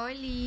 Oli.